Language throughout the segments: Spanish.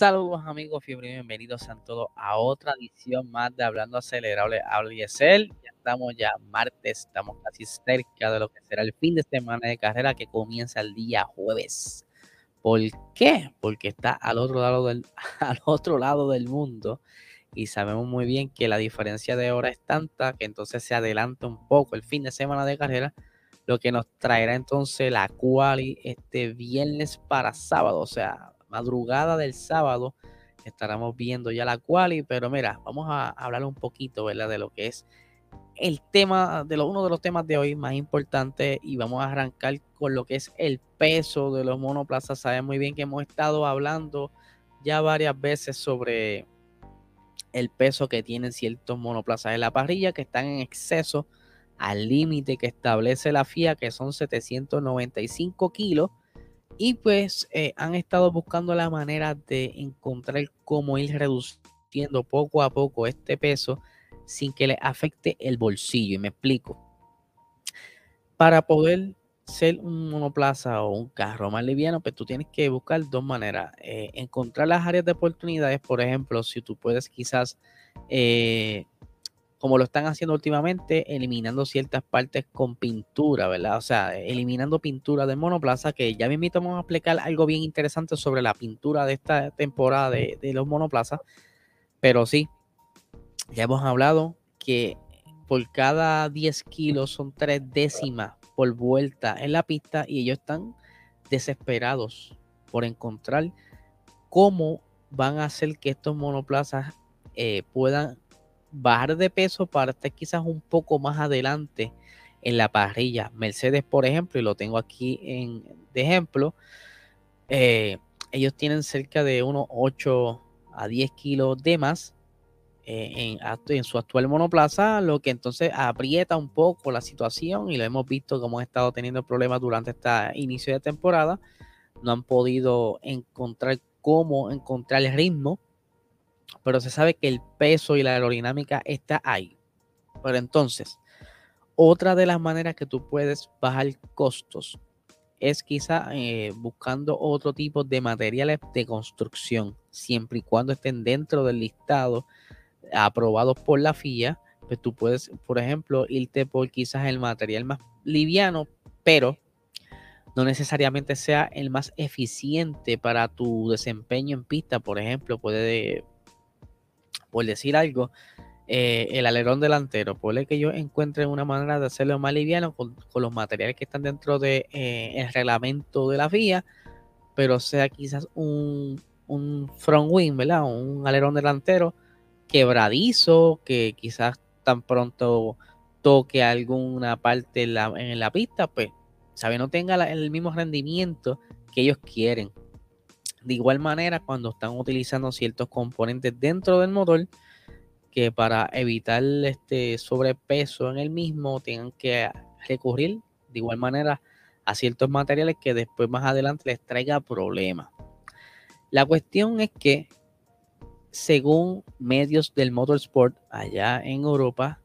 Saludos amigos, bienvenidos a todos a otra edición más de Hablando Acelerable Habla Ya estamos ya martes, estamos casi cerca de lo que será el fin de semana de carrera que comienza el día jueves. ¿Por qué? Porque está al otro lado del, al otro lado del mundo y sabemos muy bien que la diferencia de hora es tanta que entonces se adelanta un poco el fin de semana de carrera, lo que nos traerá entonces la quali este viernes para sábado, o sea, madrugada del sábado estaremos viendo ya la quali, pero mira, vamos a hablar un poquito, ¿verdad? De lo que es el tema, de lo, uno de los temas de hoy más importantes y vamos a arrancar con lo que es el peso de los monoplazas. Sabes muy bien que hemos estado hablando ya varias veces sobre el peso que tienen ciertos monoplazas en la parrilla que están en exceso al límite que establece la FIA, que son 795 kilos y pues eh, han estado buscando la manera de encontrar cómo ir reduciendo poco a poco este peso sin que le afecte el bolsillo. Y me explico. Para poder ser un monoplaza o un carro más liviano, pues tú tienes que buscar dos maneras. Eh, encontrar las áreas de oportunidades, por ejemplo, si tú puedes quizás eh, como lo están haciendo últimamente, eliminando ciertas partes con pintura, ¿verdad? O sea, eliminando pintura de monoplaza, que ya me invitamos a explicar algo bien interesante sobre la pintura de esta temporada de, los monoplazas. Pero sí, ya hemos hablado que por cada 10 kilos son tres décimas por vuelta en la pista y ellos están desesperados por encontrar cómo van a hacer que estos monoplazas eh, puedan bajar de peso para estar quizás un poco más adelante en la parrilla. Mercedes, por ejemplo, y lo tengo aquí en, de ejemplo, eh, ellos tienen cerca de unos 8 a 10 kilos de más eh, en, su actual monoplaza, lo que entonces aprieta un poco la situación y lo hemos visto como han estado teniendo problemas durante este inicio de temporada. No han podido encontrar cómo encontrar el ritmo pero se sabe que el peso y la aerodinámica está ahí. Pero entonces, otra de las maneras que tú puedes bajar costos es quizá eh, buscando otro tipo de materiales de construcción, siempre y cuando estén dentro del listado aprobados por la FIA, pues tú puedes, por ejemplo, irte por quizás el material más liviano, pero no necesariamente sea el más eficiente para tu desempeño en pista. Por ejemplo, puede por decir algo, eh, el alerón delantero. Puede que yo encuentre una manera de hacerlo más liviano con, los materiales que están dentro del de, eh, reglamento de la vía, pero sea quizás un, un front wing, ¿verdad? Un alerón delantero quebradizo, que quizás tan pronto toque alguna parte en la, en la pista, pues, sabe, no tenga el mismo rendimiento que ellos quieren. De igual manera, cuando están utilizando ciertos componentes dentro del motor, que para evitar este sobrepeso en el mismo, tengan que recurrir de igual manera a ciertos materiales que después más adelante les traiga problemas. La cuestión es que, según medios del motorsport allá en Europa,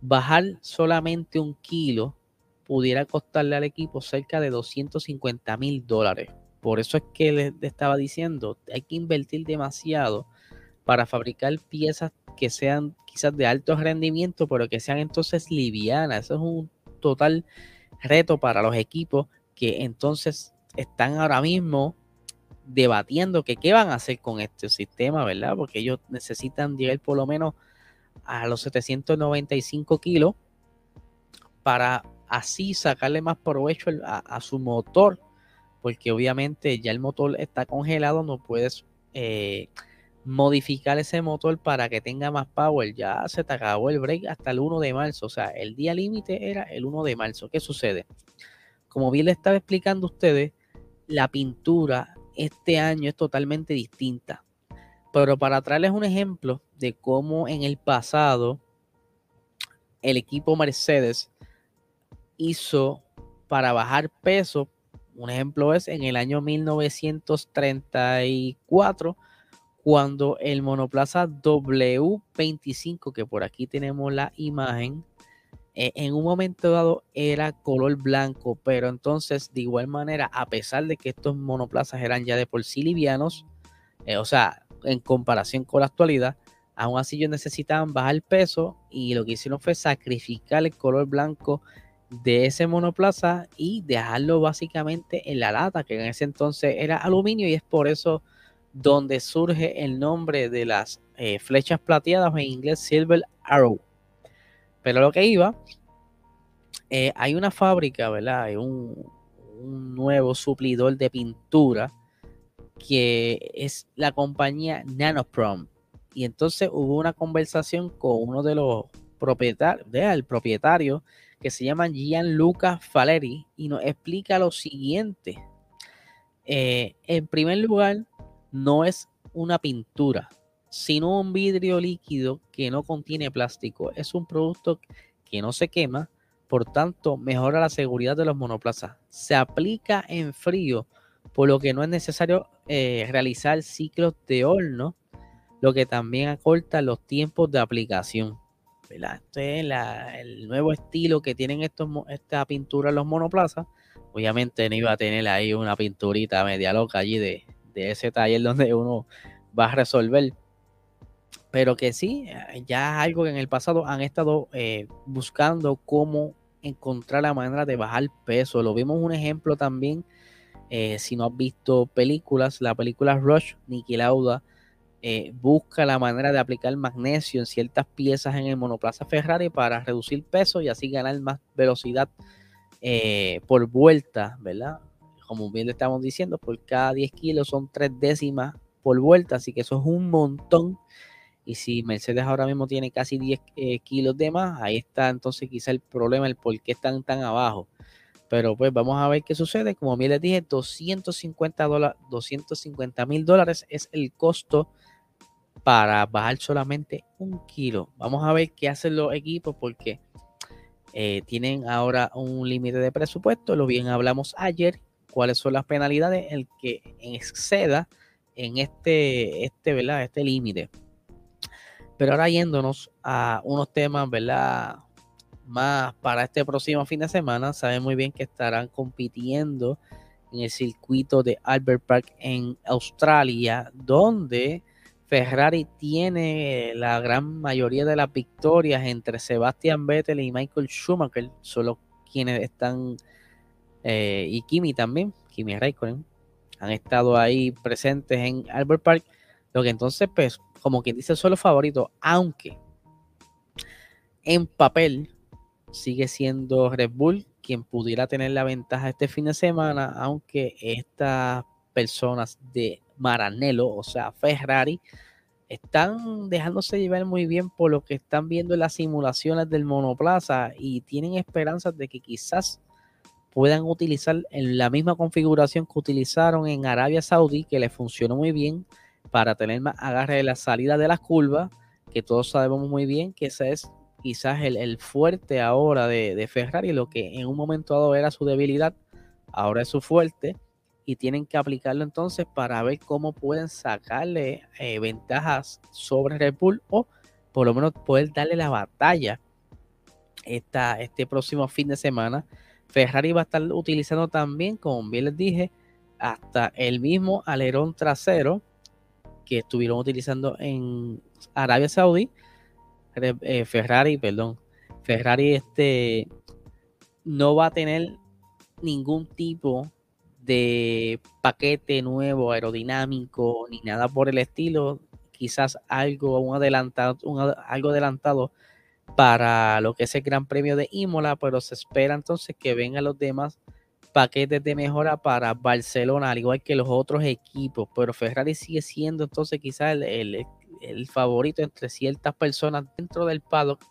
bajar solamente un kilo pudiera costarle al equipo cerca de 250 mil dólares. Por eso es que les estaba diciendo, hay que invertir demasiado para fabricar piezas que sean quizás de alto rendimiento, pero que sean entonces livianas. Eso es un total reto para los equipos que entonces están ahora mismo debatiendo que qué van a hacer con este sistema, ¿verdad? Porque ellos necesitan llegar por lo menos a los 795 kilos para así sacarle más provecho a su motor porque obviamente ya el motor está congelado, no puedes eh, modificar ese motor para que tenga más power. Ya se te acabó el break hasta el 1 de marzo, o sea, el día límite era el 1 de marzo. ¿Qué sucede? Como bien le estaba explicando a ustedes, la pintura este año es totalmente distinta. Pero para traerles un ejemplo de cómo en el pasado el equipo Mercedes hizo para bajar peso un ejemplo es en el año 1934, cuando el monoplaza W25, que por aquí tenemos la imagen, eh, en un momento dado era color blanco, pero entonces de igual manera, a pesar de que estos monoplazas eran ya de por sí livianos, eh, o sea, en comparación con la actualidad, aún así ellos necesitaban bajar peso y lo que hicieron fue sacrificar el color blanco de ese monoplaza y dejarlo básicamente en la lata, que en ese entonces era aluminio y es por eso donde surge el nombre de las eh, flechas plateadas en inglés Silver Arrow. Pero lo que iba, eh, hay una fábrica, ¿verdad? Hay un, nuevo suplidor de pintura que es la compañía Nanoprom. Y entonces hubo una conversación con uno de los propietarios, el propietario, que se llama Gianluca Faleri, y nos explica lo siguiente. Eh, en primer lugar, no es una pintura, sino un vidrio líquido que no contiene plástico. Es un producto que no se quema, por tanto, mejora la seguridad de los monoplazas. Se aplica en frío, por lo que no es necesario eh, realizar ciclos de horno, lo que también acorta los tiempos de aplicación. Este es el nuevo estilo que tienen estos, esta pintura en los monoplazas. Obviamente no iba a tener ahí una pinturita media loca allí de, ese taller donde uno va a resolver. Pero que sí, ya es algo que en el pasado han estado eh, buscando cómo encontrar la manera de bajar peso. Lo vimos un ejemplo también, eh, si no has visto películas, la película Rush, Niki Lauda eh, busca la manera de aplicar magnesio en ciertas piezas en el monoplaza Ferrari para reducir peso y así ganar más velocidad eh, por vuelta, ¿verdad? Como bien le estamos diciendo, por cada 10 kilos son 3 décimas por vuelta, así que eso es un montón. Y si Mercedes ahora mismo tiene casi 10 eh, kilos de más, ahí está entonces quizá el problema, el por qué están tan abajo. Pero pues vamos a ver qué sucede. Como bien les dije, 250 mil dólares es el costo para bajar solamente un kilo. Vamos a ver qué hacen los equipos porque eh, tienen ahora un límite de presupuesto. Lo bien hablamos ayer. ¿Cuáles son las penalidades? El que exceda en este, este, ¿verdad? Este límite. Pero ahora yéndonos a unos temas, ¿verdad? Más para este próximo fin de semana. Saben muy bien que estarán compitiendo en el circuito de Albert Park en Australia, donde Ferrari tiene la gran mayoría de las victorias entre Sebastian Vettel y Michael Schumacher, solo quienes están, eh, y Kimi también, Kimi Raikkonen, han estado ahí presentes en Albert Park, lo que entonces, pues, como quien dice, solo favorito, aunque en papel sigue siendo Red Bull quien pudiera tener la ventaja este fin de semana, aunque estas personas de Maranello, o sea, Ferrari, están dejándose llevar muy bien por lo que están viendo en las simulaciones del monoplaza y tienen esperanzas de que quizás puedan utilizar en la misma configuración que utilizaron en Arabia Saudí, que les funcionó muy bien para tener más agarre de la salida de las curvas, que todos sabemos muy bien que ese es quizás el, fuerte ahora de, de Ferrari, lo que en un momento dado era su debilidad, ahora es su fuerte y tienen que aplicarlo entonces para ver cómo pueden sacarle eh, ventajas sobre Red Bull o por lo menos poder darle la batalla esta, este próximo fin de semana. Ferrari va a estar utilizando también, como bien les dije, hasta el mismo alerón trasero que estuvieron utilizando en Arabia Saudí. Eh, Ferrari, perdón. Ferrari este no va a tener ningún tipo de paquete nuevo aerodinámico ni nada por el estilo. Quizás algo, un adelantado, algo adelantado para lo que es el Gran Premio de Imola, pero se espera entonces que vengan los demás paquetes de mejora para Barcelona, al igual que los otros equipos. Pero Ferrari sigue siendo entonces quizás el, el favorito entre ciertas personas dentro del paddock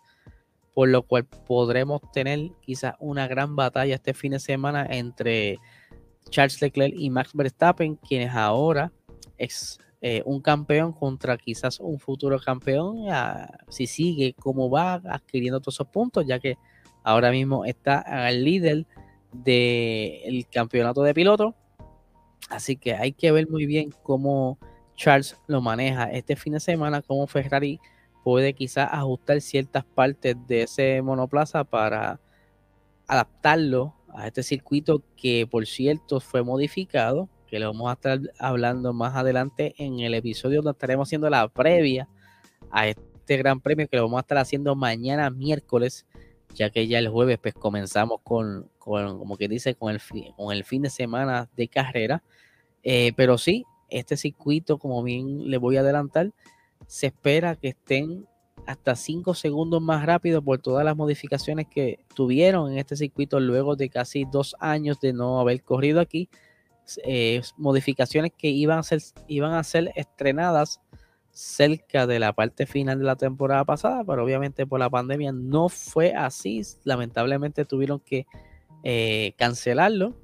por lo cual podremos tener quizás una gran batalla este fin de semana entre Charles Leclerc y Max Verstappen, quienes ahora es eh, un campeón contra quizás un futuro campeón, si sigue como va adquiriendo todos esos puntos, ya que ahora mismo está al líder del campeonato de piloto. Así que hay que ver muy bien cómo Charles lo maneja este fin de semana, cómo Ferrari puede quizás ajustar ciertas partes de ese monoplaza para adaptarlo a este circuito que por cierto fue modificado, que lo vamos a estar hablando más adelante en el episodio donde estaremos haciendo la previa a este gran premio que lo vamos a estar haciendo mañana miércoles, ya que ya el jueves pues comenzamos con, como que dice, con el, con el fin de semana de carrera. Eh, pero sí, este circuito, como bien le voy a adelantar, se espera que estén hasta 5 segundos más rápido por todas las modificaciones que tuvieron en este circuito luego de casi dos años de no haber corrido aquí. Eh, modificaciones que iban a, ser, iban a ser estrenadas cerca de la parte final de la temporada pasada, pero obviamente por la pandemia no fue así. Lamentablemente tuvieron que eh, cancelarlo.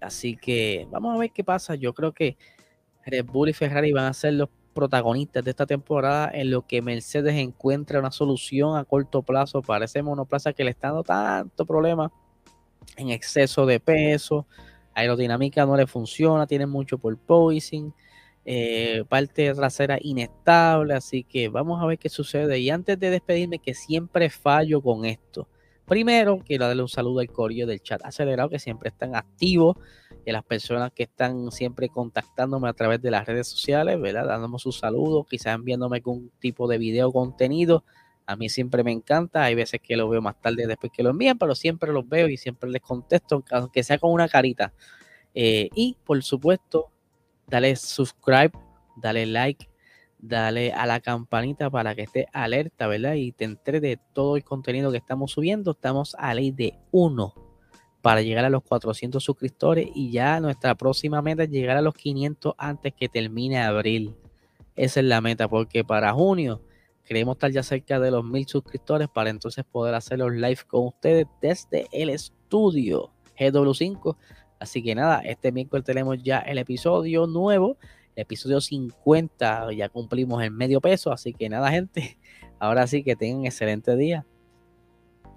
Así que vamos a ver qué pasa. Yo creo que Red Bull y Ferrari van a ser los protagonistas de esta temporada en lo que Mercedes encuentra una solución a corto plazo para ese monoplaza que le está dando tanto problema en exceso de peso, aerodinámica no le funciona, tiene mucho por poising, eh, parte trasera inestable, así que vamos a ver qué sucede. Y antes de despedirme, que siempre fallo con esto. Primero, quiero darle un saludo al corillo del chat acelerado, que siempre están activos, a las personas que están siempre contactándome a través de las redes sociales, ¿verdad? Dándome sus saludos, quizás enviándome algún tipo de video contenido. A mí siempre me encanta, hay veces que lo veo más tarde después que lo envían, pero siempre los veo y siempre les contesto, aunque sea con una carita. Eh, y por supuesto, dale subscribe, dale like, dale a la campanita para que esté alerta, ¿verdad? Y te entere de todo el contenido que estamos subiendo. Estamos a ley de uno para llegar a los 400 suscriptores y ya nuestra próxima meta es llegar a los 500 antes que termine abril. Esa es la meta porque para junio queremos estar ya cerca de los 1000 suscriptores para entonces poder hacer los live con ustedes desde el estudio GW5. Así que nada, este miércoles tenemos ya el episodio nuevo episodio 50 ya cumplimos el medio peso, así que nada gente, ahora sí que tengan excelente día